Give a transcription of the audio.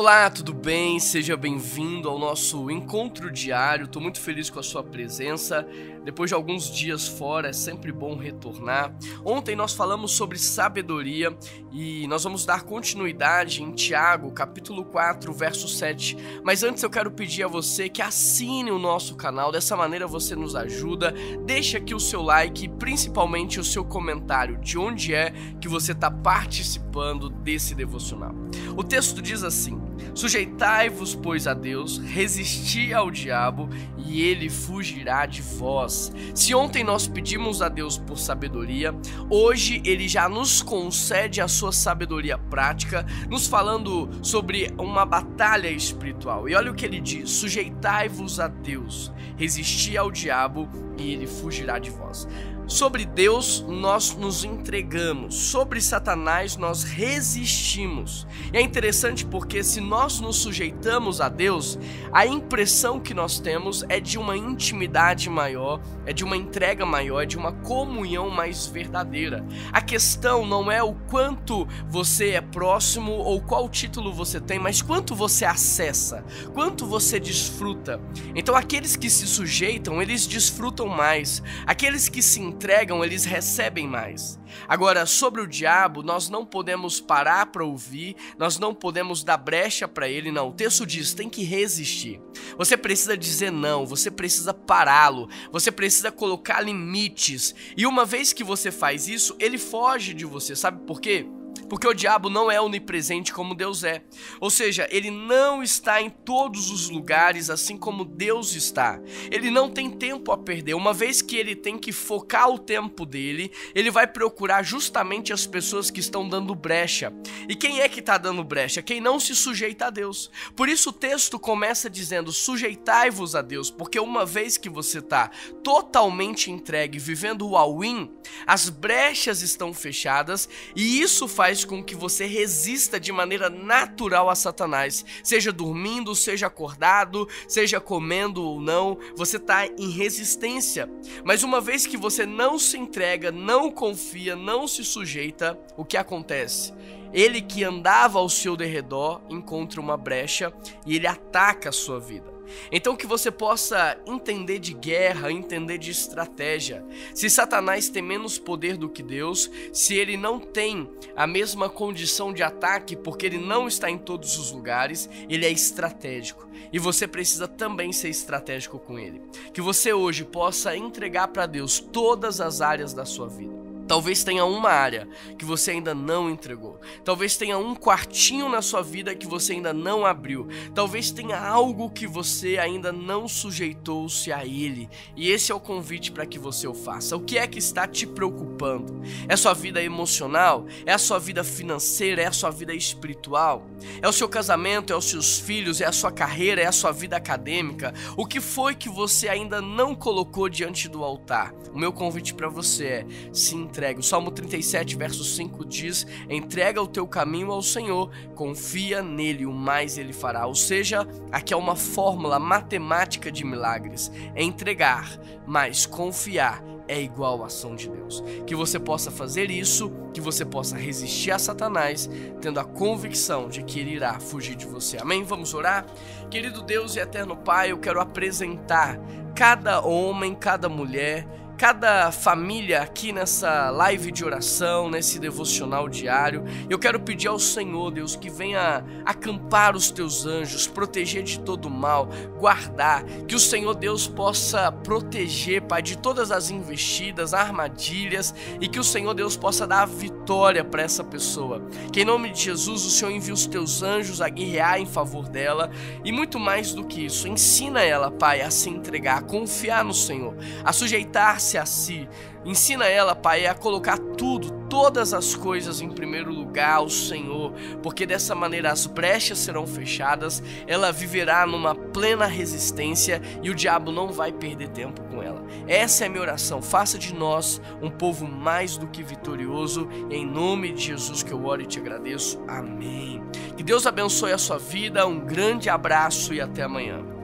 Olá, tudo bem? Seja bem-vindo ao nosso encontro diário. Estou muito feliz com a sua presença. Depois de alguns dias fora, é sempre bom retornar. Ontem nós falamos sobre sabedoria e nós vamos dar continuidade em Tiago, capítulo 4, verso 7. Mas antes eu quero pedir a você que assine o nosso canal, dessa maneira você nos ajuda. Deixa aqui o seu like e principalmente o seu comentário de onde é que você está participando desse devocional. O texto diz assim: Sujeitai-vos, pois, a Deus, resisti ao diabo e ele fugirá de vós. Se ontem nós pedimos a Deus por sabedoria, hoje ele já nos concede a sua sabedoria prática, nos falando sobre uma batalha espiritual. E olha o que ele diz: sujeitai-vos a Deus, resisti ao diabo e ele fugirá de vós. Sobre Deus nós nos entregamos, sobre Satanás nós resistimos. E é interessante porque se nós nos sujeitamos a Deus, a impressão que nós temos é de uma intimidade maior, é de uma entrega maior, é de uma comunhão mais verdadeira. A questão não é o quanto você é próximo ou qual título você tem, mas quanto você acessa, quanto você desfruta. Então aqueles que se sujeitam, eles desfrutam mais. Aqueles que se entregam, eles recebem mais. Agora, sobre o diabo, nós não podemos parar para ouvir, nós não podemos dar brecha para ele, não. O texto diz: tem que resistir. Você precisa dizer não, você precisa pará-lo, você precisa colocar limites. E uma vez que você faz isso, ele foge de você. Sabe por quê? Porque o diabo não é onipresente como Deus é. Ou seja, ele não está em todos os lugares assim como Deus está. Ele não tem tempo a perder. Uma vez que ele tem que focar o tempo dele, ele vai procurar justamente as pessoas que estão dando brecha. E quem é que está dando brecha? Quem não se sujeita a Deus. Por isso o texto começa dizendo: sujeitai-vos a Deus, porque uma vez que você está totalmente entregue, vivendo o all-in, as brechas estão fechadas e isso faz faz com que você resista de maneira natural a Satanás, seja dormindo, seja acordado, seja comendo ou não, você está em resistência. Mas uma vez que você não se entrega, não confia, não se sujeita, o que acontece? Ele que andava ao seu derredor encontra uma brecha e ele ataca a sua vida. Então que você possa entender de guerra, entender de estratégia. Se Satanás tem menos poder do que Deus, se ele não tem a mesma condição de ataque, porque ele não está em todos os lugares, ele é estratégico. E você precisa também ser estratégico com ele. Que você hoje possa entregar para Deus todas as áreas da sua vida. Talvez tenha uma área que você ainda não entregou. Talvez tenha um quartinho na sua vida que você ainda não abriu. Talvez tenha algo que você ainda não sujeitou-se a ele. E esse é o convite para que você o faça. O que é que está te preocupando? É sua vida emocional? É a sua vida financeira? É a sua vida espiritual? É o seu casamento? É os seus filhos? É a sua carreira? É a sua vida acadêmica? O que foi que você ainda não colocou diante do altar? O meu convite para você é se entregue entregue. O Salmo 37, verso 5 diz: Entrega o teu caminho ao Senhor, confia nele, o mais ele fará. Ou seja, aqui é uma fórmula matemática de milagres: é entregar, mas confiar é igual à ação de Deus. Que você possa fazer isso, que você possa resistir a Satanás, tendo a convicção de que ele irá fugir de você. Amém? Vamos orar? Querido Deus e eterno Pai, eu quero apresentar cada homem, cada mulher cada família aqui nessa live de oração, nesse devocional diário. Eu quero pedir ao Senhor, Deus, que venha acampar os teus anjos, proteger de todo mal, guardar, que o Senhor Deus possa proteger, Pai, de todas as investidas, armadilhas e que o Senhor Deus possa dar a vitória para essa pessoa. Que em nome de Jesus o Senhor envie os teus anjos a guerrear em favor dela e muito mais do que isso, ensina ela, Pai, a se entregar, a confiar no Senhor, a sujeitar-se a si. Ensina ela, Pai, a colocar tudo, todas as coisas em primeiro lugar ao Senhor, porque dessa maneira as brechas serão fechadas, ela viverá numa plena resistência e o diabo não vai perder tempo com ela. Essa é a minha oração. Faça de nós um povo mais do que vitorioso. Em nome de Jesus que eu oro e te agradeço. Amém. Que Deus abençoe a sua vida. Um grande abraço e até amanhã.